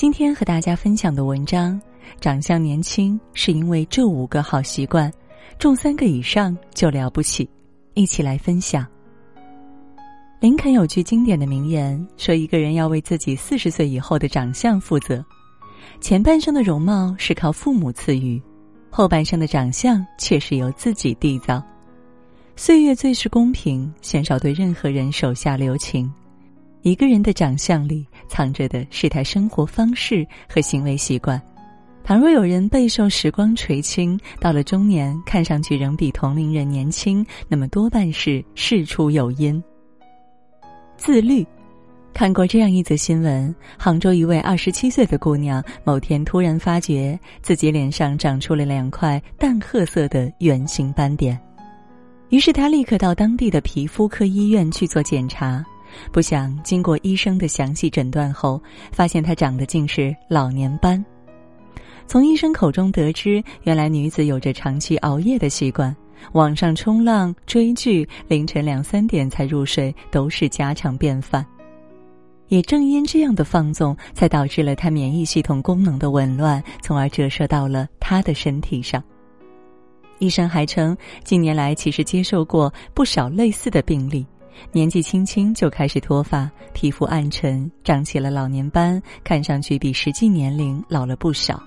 今天和大家分享的文章：长相年轻是因为这五个好习惯，中三个以上就了不起。一起来分享。林肯有句经典的名言，说一个人要为自己四十岁以后的长相负责。前半生的容貌是靠父母赐予，后半生的长相却是由自己缔造。岁月最是公平，鲜少对任何人手下留情。一个人的长相里藏着的是他生活方式和行为习惯。倘若有人备受时光垂青，到了中年看上去仍比同龄人年轻，那么多半是事出有因。自律，看过这样一则新闻：杭州一位二十七岁的姑娘，某天突然发觉自己脸上长出了两块淡褐色的圆形斑点，于是她立刻到当地的皮肤科医院去做检查。不想经过医生的详细诊断后，发现她长的竟是老年斑。从医生口中得知，原来女子有着长期熬夜的习惯，网上冲浪、追剧，凌晨两三点才入睡都是家常便饭。也正因这样的放纵，才导致了她免疫系统功能的紊乱，从而折射到了她的身体上。医生还称，近年来其实接受过不少类似的病例。年纪轻轻就开始脱发，皮肤暗沉，长起了老年斑，看上去比实际年龄老了不少。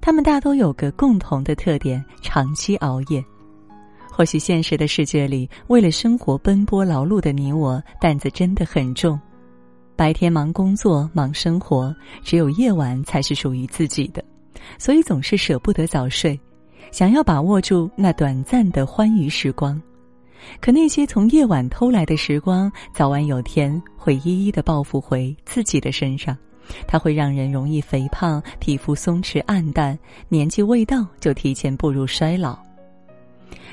他们大都有个共同的特点：长期熬夜。或许现实的世界里，为了生活奔波劳碌的你我，担子真的很重。白天忙工作、忙生活，只有夜晚才是属于自己的，所以总是舍不得早睡，想要把握住那短暂的欢愉时光。可那些从夜晚偷来的时光，早晚有天会一一的报复回自己的身上。它会让人容易肥胖，皮肤松弛暗淡，年纪未到就提前步入衰老。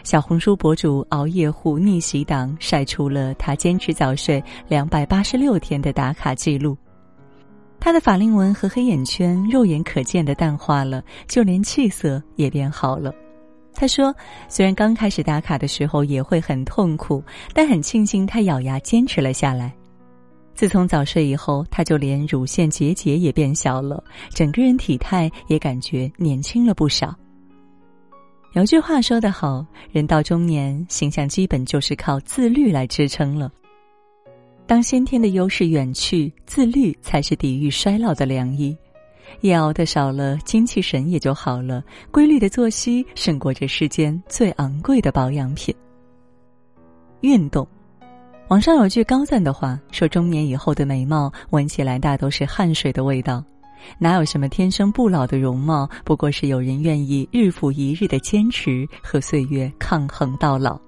小红书博主熬夜户逆袭党晒出了他坚持早睡两百八十六天的打卡记录。他的法令纹和黑眼圈肉眼可见的淡化了，就连气色也变好了。他说：“虽然刚开始打卡的时候也会很痛苦，但很庆幸他咬牙坚持了下来。自从早睡以后，他就连乳腺结节也变小了，整个人体态也感觉年轻了不少。”有句话说得好：“人到中年，形象基本就是靠自律来支撑了。当先天的优势远去，自律才是抵御衰老的良医。”夜熬的少了，精气神也就好了。规律的作息胜过这世间最昂贵的保养品。运动，网上有句高赞的话，说中年以后的美貌闻起来大都是汗水的味道，哪有什么天生不老的容貌？不过是有人愿意日复一日的坚持和岁月抗衡到老。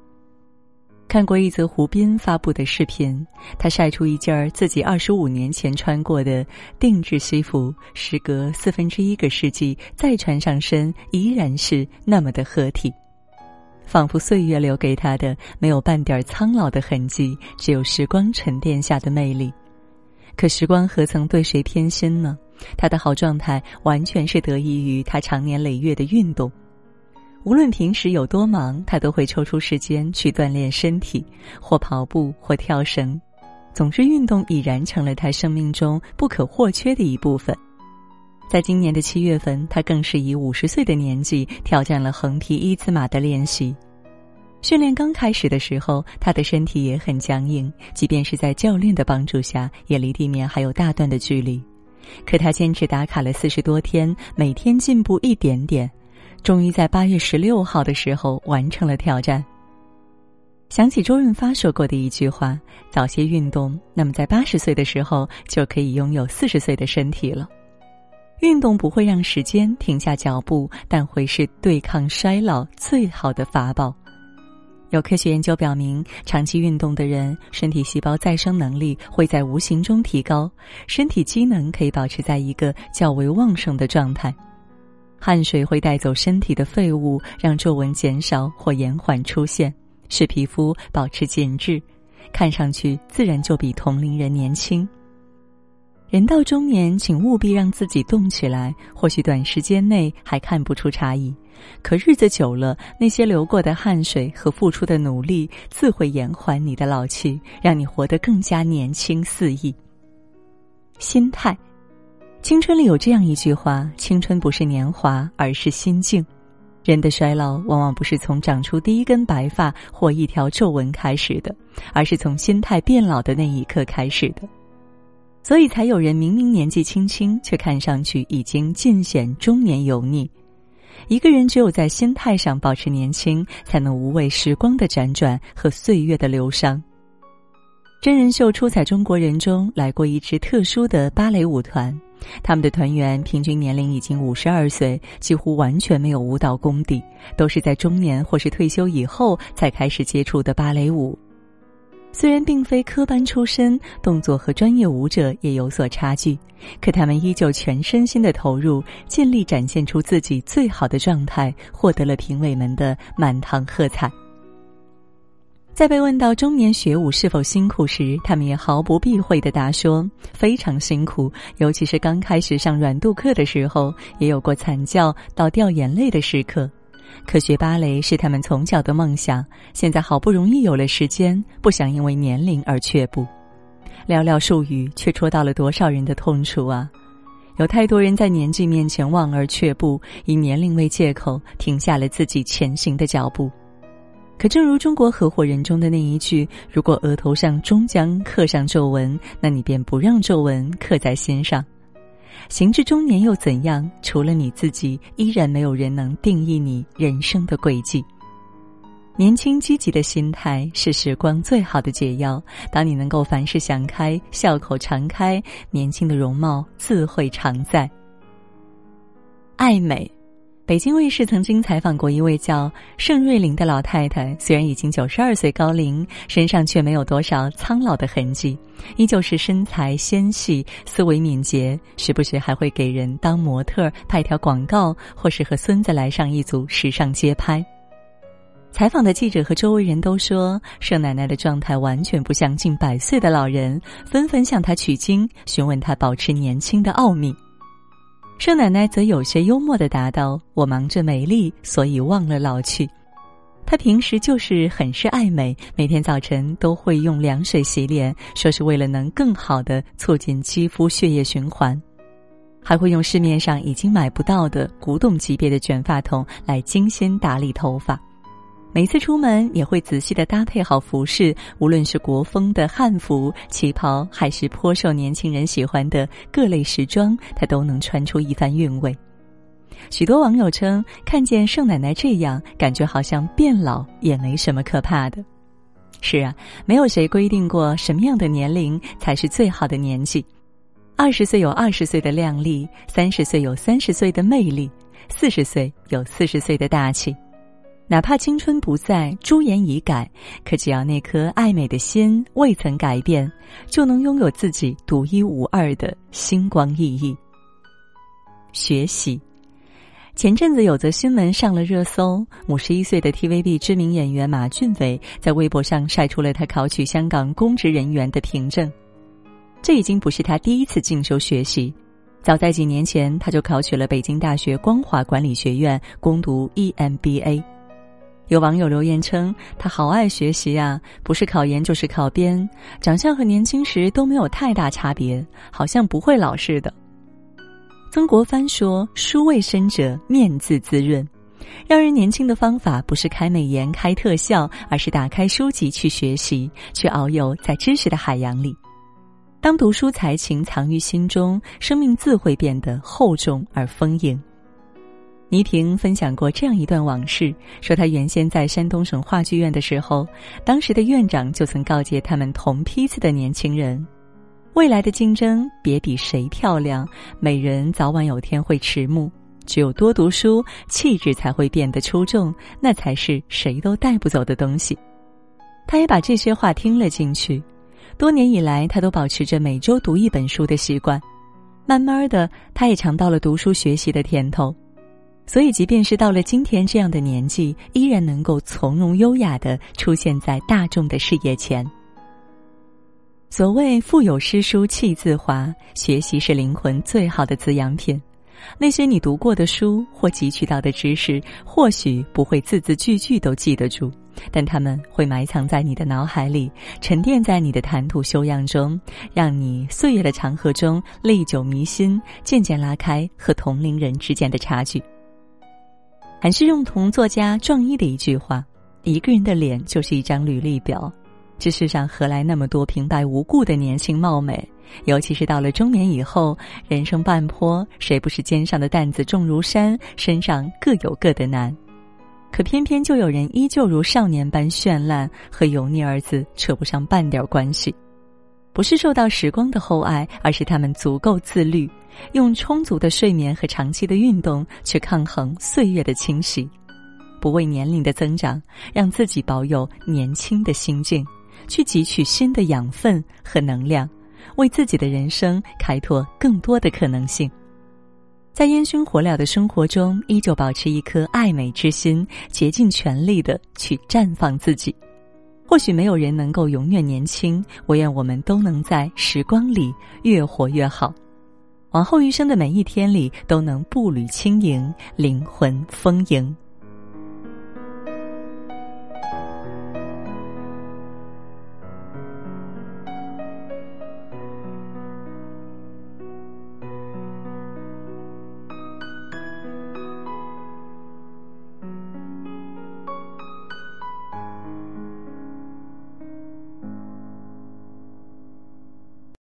看过一则胡斌发布的视频，他晒出一件儿自己二十五年前穿过的定制西服，时隔四分之一个世纪再穿上身，依然是那么的合体，仿佛岁月留给他的没有半点苍老的痕迹，只有时光沉淀下的魅力。可时光何曾对谁偏心呢？他的好状态完全是得益于他长年累月的运动。无论平时有多忙，他都会抽出时间去锻炼身体，或跑步，或跳绳。总之，运动已然成了他生命中不可或缺的一部分。在今年的七月份，他更是以五十岁的年纪挑战了横踢一字马的练习。训练刚开始的时候，他的身体也很僵硬，即便是在教练的帮助下，也离地面还有大段的距离。可他坚持打卡了四十多天，每天进步一点点。终于在八月十六号的时候完成了挑战。想起周润发说过的一句话：“早些运动，那么在八十岁的时候就可以拥有四十岁的身体了。”运动不会让时间停下脚步，但会是对抗衰老最好的法宝。有科学研究表明，长期运动的人，身体细胞再生能力会在无形中提高，身体机能可以保持在一个较为旺盛的状态。汗水会带走身体的废物，让皱纹减少或延缓出现，使皮肤保持紧致，看上去自然就比同龄人年轻。人到中年，请务必让自己动起来。或许短时间内还看不出差异，可日子久了，那些流过的汗水和付出的努力，自会延缓你的老去，让你活得更加年轻肆意。心态。青春里有这样一句话：“青春不是年华，而是心境。”人的衰老往往不是从长出第一根白发或一条皱纹开始的，而是从心态变老的那一刻开始的。所以才有人明明年纪轻轻，却看上去已经尽显中年油腻。一个人只有在心态上保持年轻，才能无畏时光的辗转和岁月的流伤。真人秀《出彩中国人》中来过一支特殊的芭蕾舞团，他们的团员平均年龄已经五十二岁，几乎完全没有舞蹈功底，都是在中年或是退休以后才开始接触的芭蕾舞。虽然并非科班出身，动作和专业舞者也有所差距，可他们依旧全身心的投入，尽力展现出自己最好的状态，获得了评委们的满堂喝彩。在被问到中年学舞是否辛苦时，他们也毫不避讳的答说：“非常辛苦，尤其是刚开始上软度课的时候，也有过惨叫到掉眼泪的时刻。”可学芭蕾是他们从小的梦想，现在好不容易有了时间，不想因为年龄而却步。寥寥数语，却戳到了多少人的痛处啊！有太多人在年纪面前望而却步，以年龄为借口停下了自己前行的脚步。可正如中国合伙人中的那一句：“如果额头上终将刻上皱纹，那你便不让皱纹刻在心上。”行至中年又怎样？除了你自己，依然没有人能定义你人生的轨迹。年轻积极的心态是时光最好的解药。当你能够凡事想开，笑口常开，年轻的容貌自会常在。爱美。北京卫视曾经采访过一位叫盛瑞玲的老太太，虽然已经九十二岁高龄，身上却没有多少苍老的痕迹，依旧是身材纤细、思维敏捷，时不时还会给人当模特、拍条广告，或是和孙子来上一组时尚街拍。采访的记者和周围人都说，盛奶奶的状态完全不像近百岁的老人，纷纷向她取经，询问她保持年轻的奥秘。盛奶奶则有些幽默地答道：“我忙着美丽，所以忘了老去。她平时就是很是爱美，每天早晨都会用凉水洗脸，说是为了能更好地促进肌肤血液循环，还会用市面上已经买不到的古董级别的卷发筒来精心打理头发。”每次出门也会仔细的搭配好服饰，无论是国风的汉服、旗袍，还是颇受年轻人喜欢的各类时装，她都能穿出一番韵味。许多网友称，看见盛奶奶这样，感觉好像变老也没什么可怕的。是啊，没有谁规定过什么样的年龄才是最好的年纪。二十岁有二十岁的靓丽，三十岁有三十岁的魅力，四十岁有四十岁的大气。哪怕青春不在，朱颜已改，可只要那颗爱美的心未曾改变，就能拥有自己独一无二的星光熠熠。学习，前阵子有则新闻上了热搜：五十一岁的 TVB 知名演员马俊伟在微博上晒出了他考取香港公职人员的凭证。这已经不是他第一次进修学习，早在几年前他就考取了北京大学光华管理学院攻读 EMBA。有网友留言称，他好爱学习啊，不是考研就是考编，长相和年轻时都没有太大差别，好像不会老似的。曾国藩说：“书未深者，面自滋润。”让人年轻的方法不是开美颜、开特效，而是打开书籍去学习，去遨游在知识的海洋里。当读书才情藏于心中，生命自会变得厚重而丰盈。倪萍分享过这样一段往事，说她原先在山东省话剧院的时候，当时的院长就曾告诫他们同批次的年轻人，未来的竞争别比谁漂亮，美人早晚有天会迟暮，只有多读书，气质才会变得出众，那才是谁都带不走的东西。他也把这些话听了进去，多年以来，他都保持着每周读一本书的习惯，慢慢的，他也尝到了读书学习的甜头。所以，即便是到了今天这样的年纪，依然能够从容优雅的出现在大众的视野前。所谓“腹有诗书气自华”，学习是灵魂最好的滋养品。那些你读过的书或汲取到的知识，或许不会字字句句都记得住，但他们会埋藏在你的脑海里，沉淀在你的谈吐修养中，让你岁月的长河中历久弥新，渐渐拉开和同龄人之间的差距。还是用同作家壮一的一句话：“一个人的脸就是一张履历表。”这世上何来那么多平白无故的年轻貌美？尤其是到了中年以后，人生半坡，谁不是肩上的担子重如山，身上各有各的难？可偏偏就有人依旧如少年般绚烂，和油腻二字扯不上半点关系。不是受到时光的厚爱，而是他们足够自律，用充足的睡眠和长期的运动去抗衡岁月的侵袭，不为年龄的增长，让自己保有年轻的心境。去汲取新的养分和能量，为自己的人生开拓更多的可能性。在烟熏火燎的生活中，依旧保持一颗爱美之心，竭尽全力的去绽放自己。或许没有人能够永远年轻，我愿我们都能在时光里越活越好，往后余生的每一天里都能步履轻盈，灵魂丰盈。